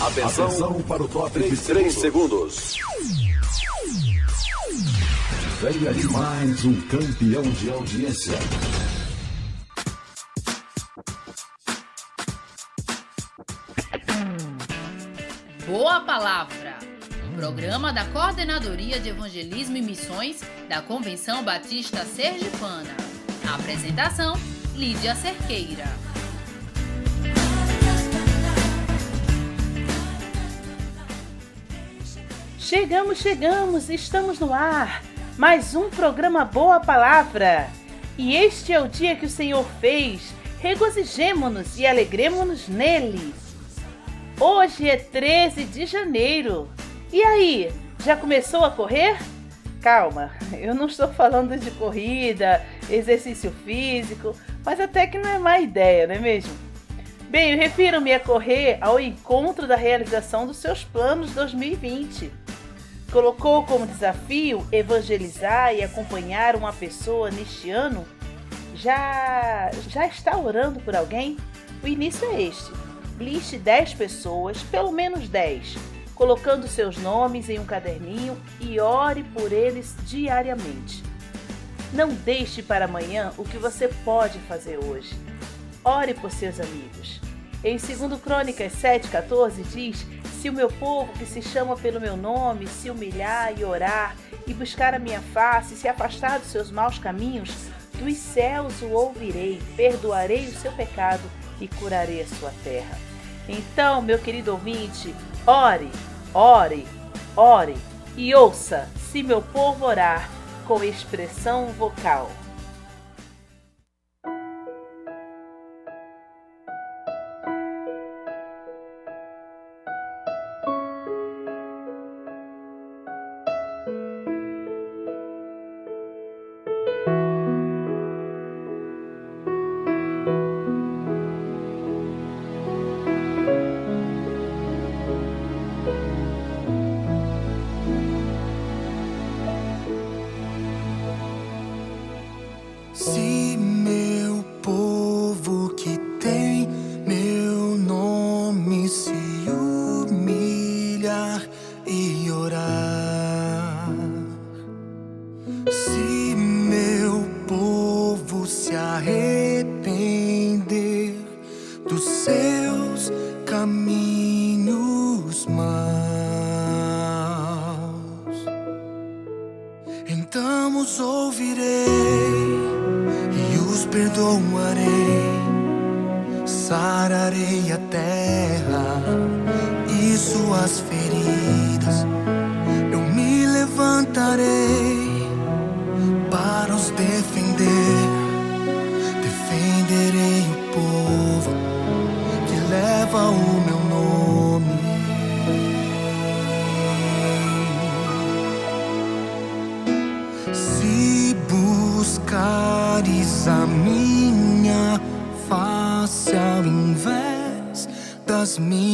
Atenção, Atenção para o top de 3 segundos. Venha de mais um campeão de audiência. Boa Palavra. Programa da Coordenadoria de Evangelismo e Missões da Convenção Batista Sergipana. apresentação: Lídia Cerqueira. Chegamos, chegamos, estamos no ar. Mais um programa Boa Palavra. E este é o dia que o Senhor fez. Regozijemo-nos e alegremo-nos nele. Hoje é 13 de janeiro. E aí, já começou a correr? Calma, eu não estou falando de corrida, exercício físico, mas até que não é má ideia, não é mesmo? Bem, eu refiro-me a correr ao encontro da realização dos seus planos 2020. Colocou como desafio evangelizar e acompanhar uma pessoa neste ano? Já já está orando por alguém? O início é este liste 10 pessoas, pelo menos 10, colocando seus nomes em um caderninho e ore por eles diariamente. Não deixe para amanhã o que você pode fazer hoje. Ore por seus amigos. Em 2 Crônicas 7,14 diz: Se o meu povo que se chama pelo meu nome se humilhar e orar, e buscar a minha face, se afastar dos seus maus caminhos, dos céus o ouvirei, perdoarei o seu pecado e curarei a sua terra. Então, meu querido ouvinte, ore, ore, ore e ouça se meu povo orar com expressão vocal. nos defender. Defenderei o povo que leva o meu nome. Se buscares a minha face ao invés das minhas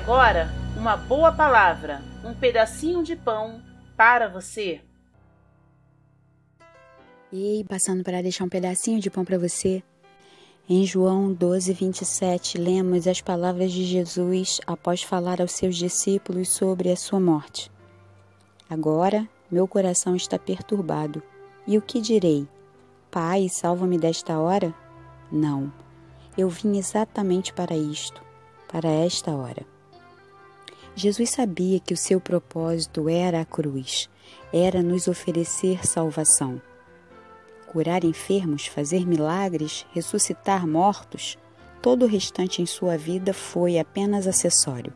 agora, uma boa palavra, um pedacinho de pão para você. Ei, passando para deixar um pedacinho de pão para você. Em João 12, 27, lemos as palavras de Jesus após falar aos seus discípulos sobre a sua morte. Agora meu coração está perturbado. E o que direi? Pai, salva-me desta hora? Não, eu vim exatamente para isto, para esta hora. Jesus sabia que o seu propósito era a cruz, era nos oferecer salvação. Curar enfermos, fazer milagres, ressuscitar mortos, todo o restante em sua vida foi apenas acessório.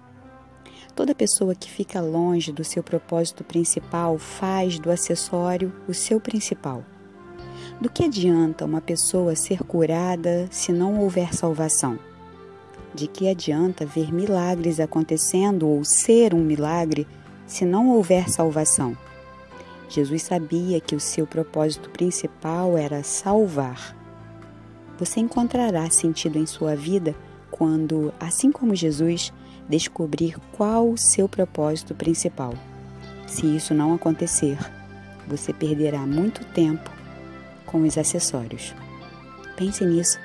Toda pessoa que fica longe do seu propósito principal faz do acessório o seu principal. Do que adianta uma pessoa ser curada se não houver salvação? De que adianta ver milagres acontecendo ou ser um milagre se não houver salvação? Jesus sabia que o seu propósito principal era salvar. Você encontrará sentido em sua vida quando, assim como Jesus, descobrir qual o seu propósito principal. Se isso não acontecer, você perderá muito tempo com os acessórios. Pense nisso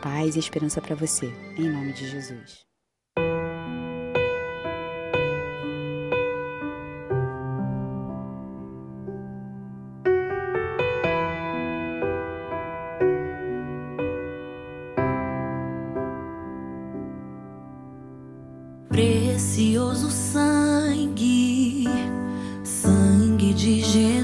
paz e esperança para você, em nome de Jesus. Precioso sangue, sangue de Jesus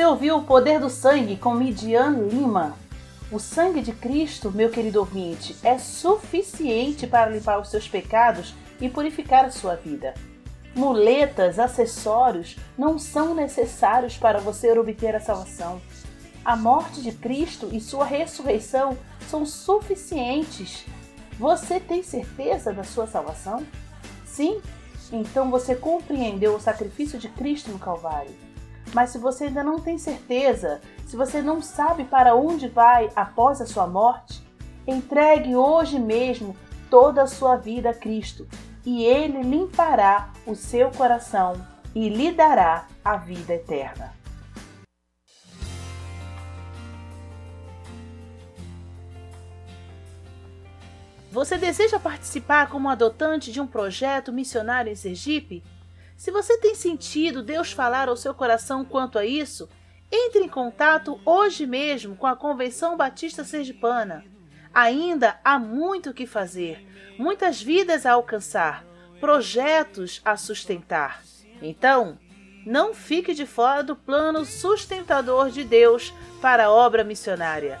Você ouviu o poder do sangue com Midian Lima. O sangue de Cristo, meu querido ouvinte, é suficiente para limpar os seus pecados e purificar a sua vida. Muletas, acessórios não são necessários para você obter a salvação. A morte de Cristo e sua ressurreição são suficientes. Você tem certeza da sua salvação? Sim? Então você compreendeu o sacrifício de Cristo no Calvário. Mas se você ainda não tem certeza, se você não sabe para onde vai após a sua morte, entregue hoje mesmo toda a sua vida a Cristo e Ele limpará o seu coração e lhe dará a vida eterna. Você deseja participar como adotante de um projeto missionário em Sergipe? Se você tem sentido Deus falar ao seu coração quanto a isso, entre em contato hoje mesmo com a Convenção Batista Sergipana. Ainda há muito o que fazer, muitas vidas a alcançar, projetos a sustentar. Então, não fique de fora do plano sustentador de Deus para a obra missionária.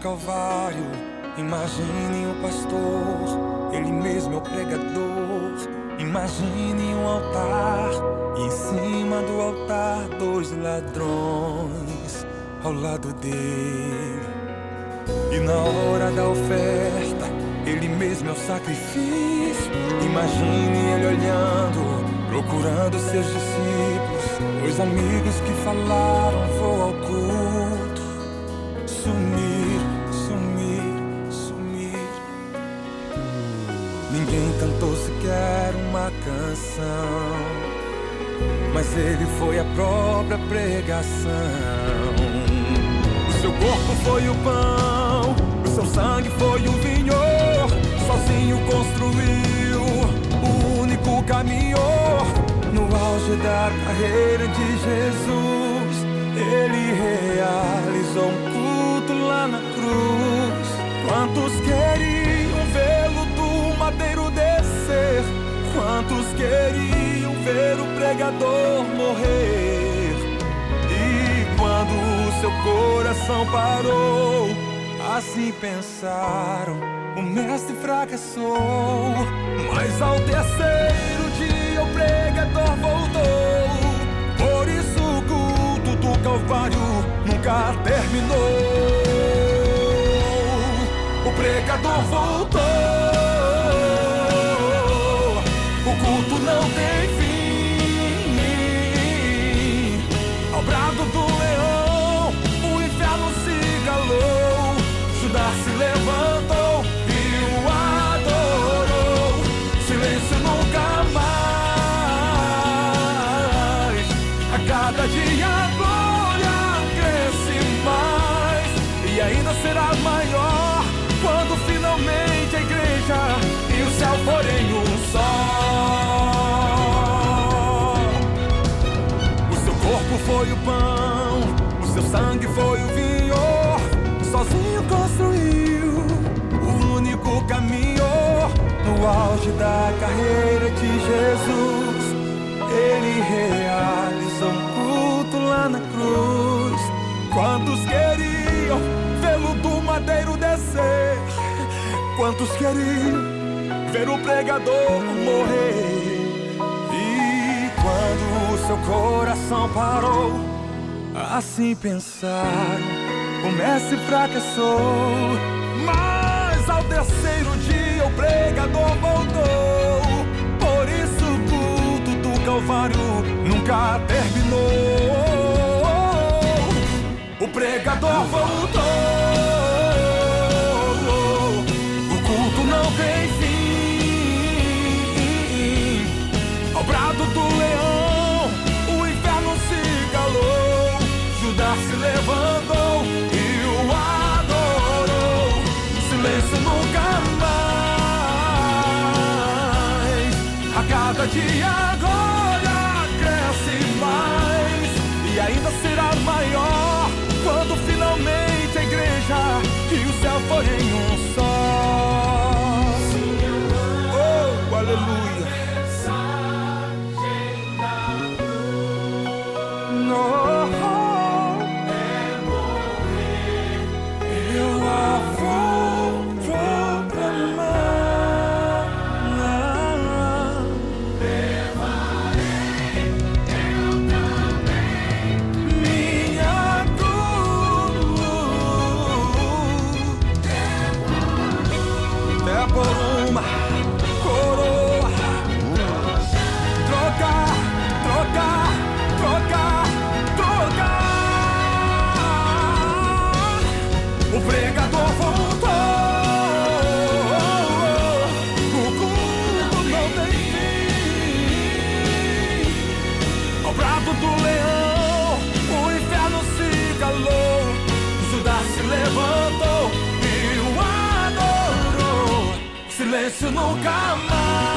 Calvário. Imagine o pastor, ele mesmo é o pregador. Imagine um altar, e em cima do altar, dois ladrões ao lado dele. E na hora da oferta, ele mesmo é o sacrifício. Imagine ele olhando, procurando seus discípulos, os amigos que falaram: vou ao culto, sumir. Canção, mas ele foi a própria pregação. O seu corpo foi o pão, o seu sangue foi o vinho. Sozinho construiu o único caminho. No auge da carreira de Jesus, ele realizou um culto lá na cruz. Quantos queriam vê-lo do madeiro? Quantos queriam ver o pregador morrer? E quando seu coração parou, assim pensaram: o mestre fracassou. Mas ao terceiro dia o pregador voltou. Por isso o culto do Calvário nunca terminou. O pregador voltou. Auge da carreira de Jesus. Ele realizou um culto lá na cruz. Quantos queriam vê-lo do madeiro descer? Quantos queriam ver o pregador morrer? E quando o seu coração parou, assim pensaram, o mestre fracassou. Mas ao terceiro dia o pregador voltou. Por isso o culto do Calvário nunca terminou. O pregador voltou. A cada dia a glória cresce mais e ainda será maior quando finalmente a igreja e o céu forem um só. Silêncio nunca mais.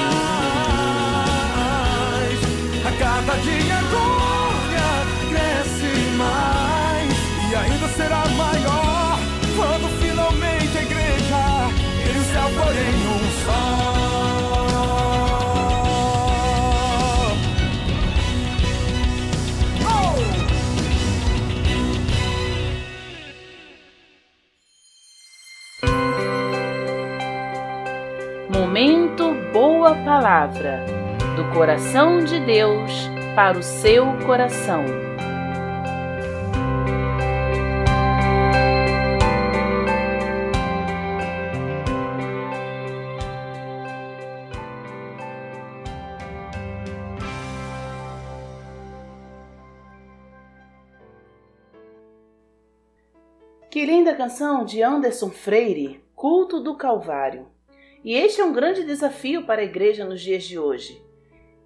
A cada dia a glória cresce mais e ainda será maior quando finalmente a igreja e o céu forem um só. Palavra do coração de Deus para o seu coração. Que linda canção de Anderson Freire, Culto do Calvário. E este é um grande desafio para a igreja nos dias de hoje.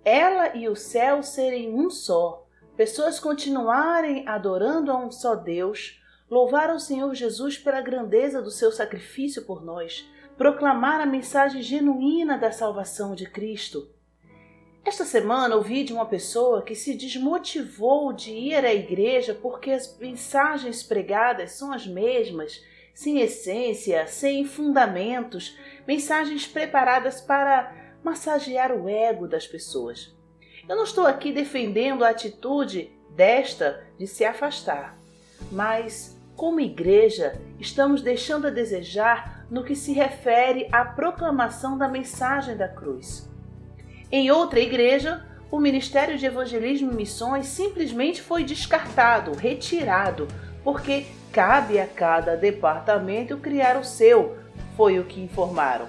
Ela e o céu serem um só, pessoas continuarem adorando a um só Deus, louvar ao Senhor Jesus pela grandeza do seu sacrifício por nós, proclamar a mensagem genuína da salvação de Cristo. Esta semana ouvi de uma pessoa que se desmotivou de ir à igreja porque as mensagens pregadas são as mesmas, sem essência, sem fundamentos, mensagens preparadas para massagear o ego das pessoas. Eu não estou aqui defendendo a atitude desta de se afastar, mas, como igreja, estamos deixando a desejar no que se refere à proclamação da mensagem da cruz. Em outra igreja, o Ministério de Evangelismo e Missões simplesmente foi descartado, retirado, porque cabe a cada departamento criar o seu, foi o que informaram.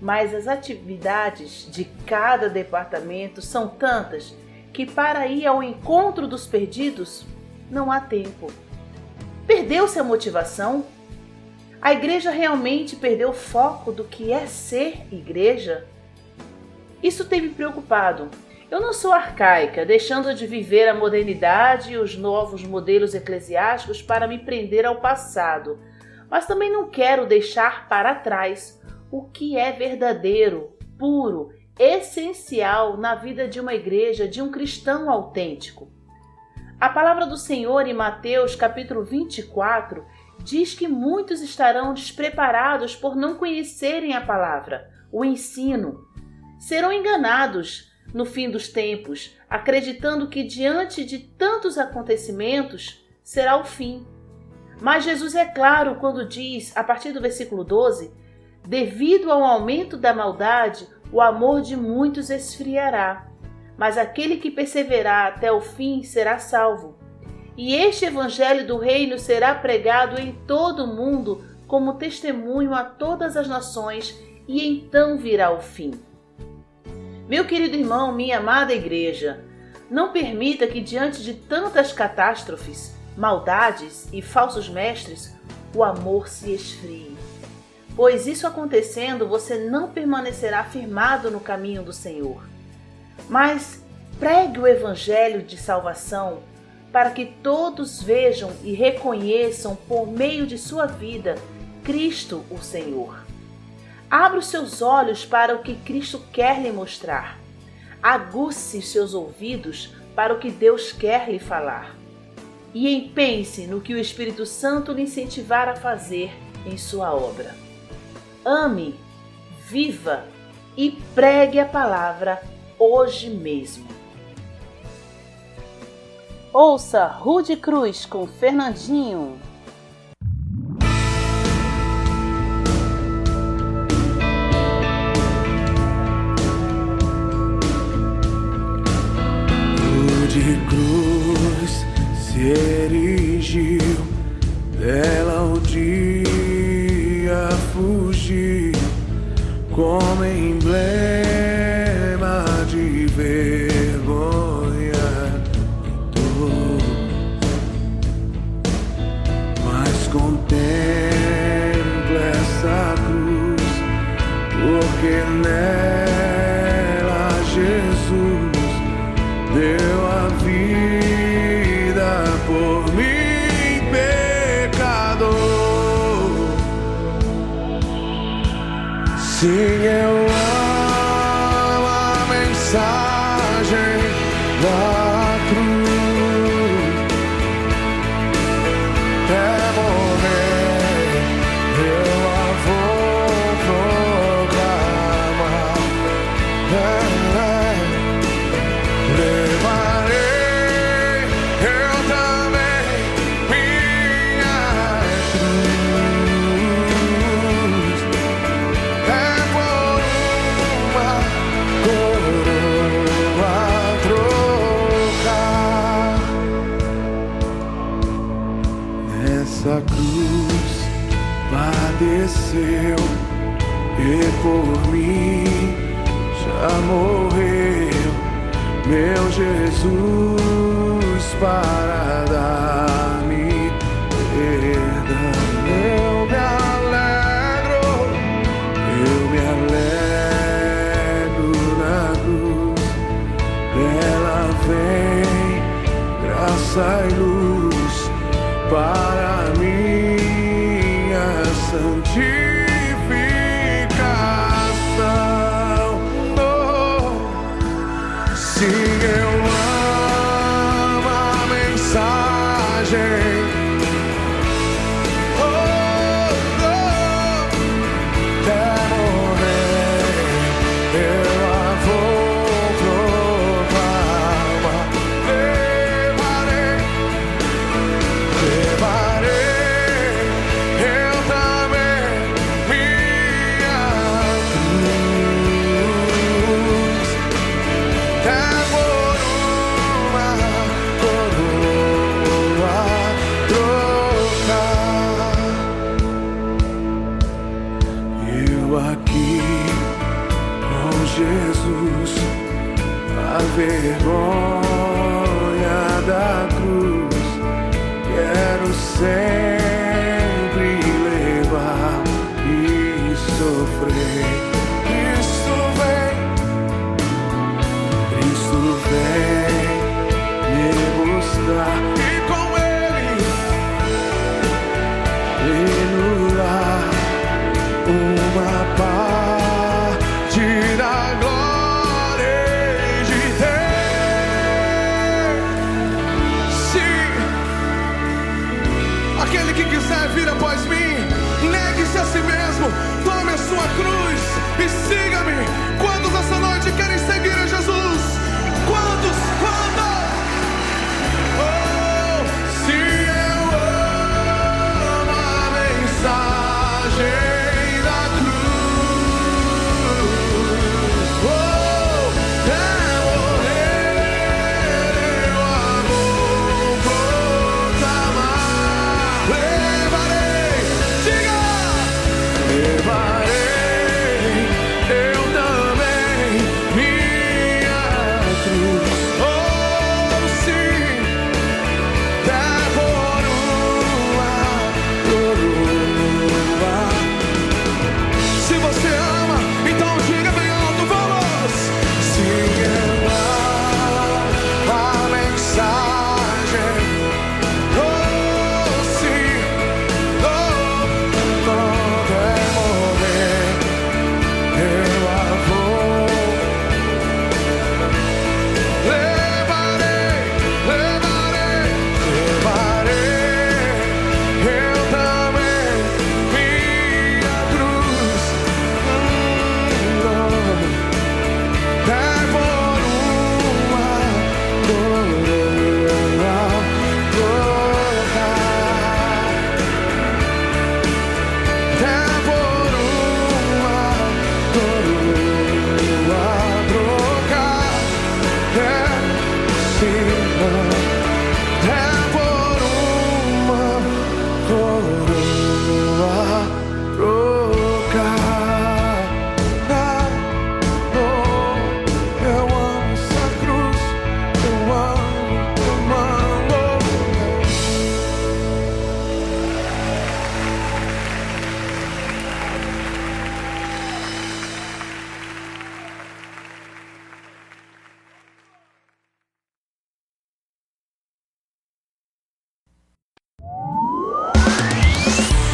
Mas as atividades de cada departamento são tantas que, para ir ao encontro dos perdidos, não há tempo. Perdeu-se a motivação? A igreja realmente perdeu o foco do que é ser igreja? Isso tem me preocupado. Eu não sou arcaica, deixando de viver a modernidade e os novos modelos eclesiásticos para me prender ao passado, mas também não quero deixar para trás o que é verdadeiro, puro, essencial na vida de uma igreja, de um cristão autêntico. A palavra do Senhor em Mateus capítulo 24 diz que muitos estarão despreparados por não conhecerem a palavra, o ensino. Serão enganados no fim dos tempos, acreditando que diante de tantos acontecimentos será o fim. Mas Jesus é claro quando diz, a partir do versículo 12: Devido ao aumento da maldade, o amor de muitos esfriará, mas aquele que perseverar até o fim será salvo. E este evangelho do reino será pregado em todo o mundo como testemunho a todas as nações, e então virá o fim. Meu querido irmão, minha amada igreja, não permita que diante de tantas catástrofes, maldades e falsos mestres, o amor se esfrie. Pois isso acontecendo, você não permanecerá firmado no caminho do Senhor. Mas pregue o evangelho de salvação para que todos vejam e reconheçam por meio de sua vida Cristo, o Senhor. Abra os seus olhos para o que Cristo quer lhe mostrar. Aguce seus ouvidos para o que Deus quer lhe falar. E empenhe-se no que o Espírito Santo lhe incentivar a fazer em sua obra. Ame, viva e pregue a palavra hoje mesmo. Ouça Rude Cruz com Fernandinho. Da Jesus para dar-me perdão. Eu me alegro, eu me alegro na cruz. Ela vem, graça e luz para minha santificação. Quero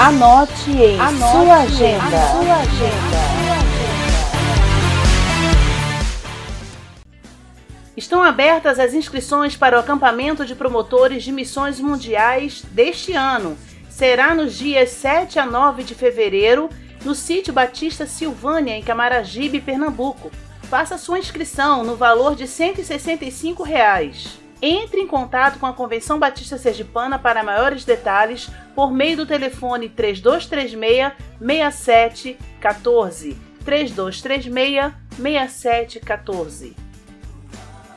Anote em Anote sua agenda. sua agenda. Estão abertas as inscrições para o acampamento de promotores de missões mundiais deste ano. Será nos dias 7 a 9 de fevereiro, no sítio Batista Silvânia, em Camaragibe, Pernambuco. Faça sua inscrição no valor de 165 reais. Entre em contato com a Convenção Batista Sergipana para maiores detalhes por meio do telefone 3236 6714. 3236 6714.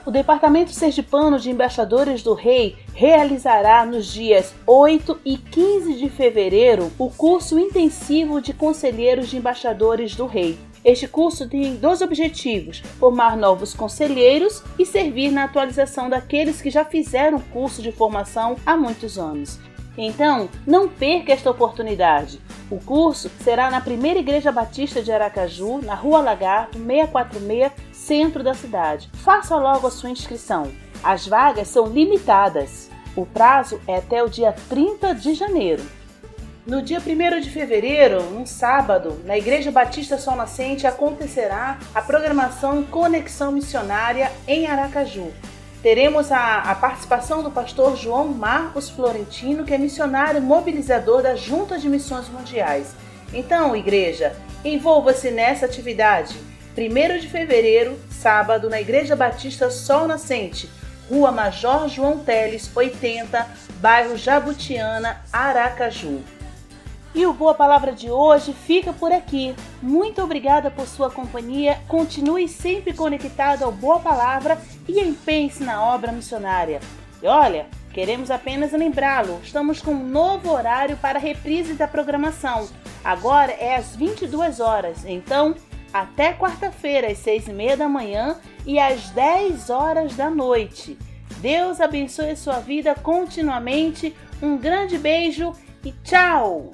O Departamento Sergipano de Embaixadores do Rei realizará nos dias 8 e 15 de fevereiro o curso intensivo de Conselheiros de Embaixadores do Rei. Este curso tem dois objetivos: formar novos conselheiros e servir na atualização daqueles que já fizeram curso de formação há muitos anos. Então, não perca esta oportunidade. O curso será na Primeira Igreja Batista de Aracaju, na Rua Lagarto, 646, centro da cidade. Faça logo a sua inscrição. As vagas são limitadas. O prazo é até o dia 30 de janeiro. No dia 1 de fevereiro, um sábado, na Igreja Batista Sol Nascente acontecerá a programação Conexão Missionária em Aracaju. Teremos a, a, participação do pastor João Marcos Florentino, que é missionário mobilizador da Junta de Missões Mundiais. Então, igreja, envolva-se nessa atividade. 1 de fevereiro, sábado, na Igreja Batista Sol Nascente, Rua Major João Teles, 80, bairro Jabutiana, Aracaju. E o Boa Palavra de hoje fica por aqui. Muito obrigada por sua companhia. Continue sempre conectado ao Boa Palavra e empenhe-se na obra missionária. E olha, queremos apenas lembrá-lo: estamos com um novo horário para a reprise da programação. Agora é às 22 horas. Então, até quarta-feira, às 6 e meia da manhã e às 10 horas da noite. Deus abençoe a sua vida continuamente. Um grande beijo e tchau!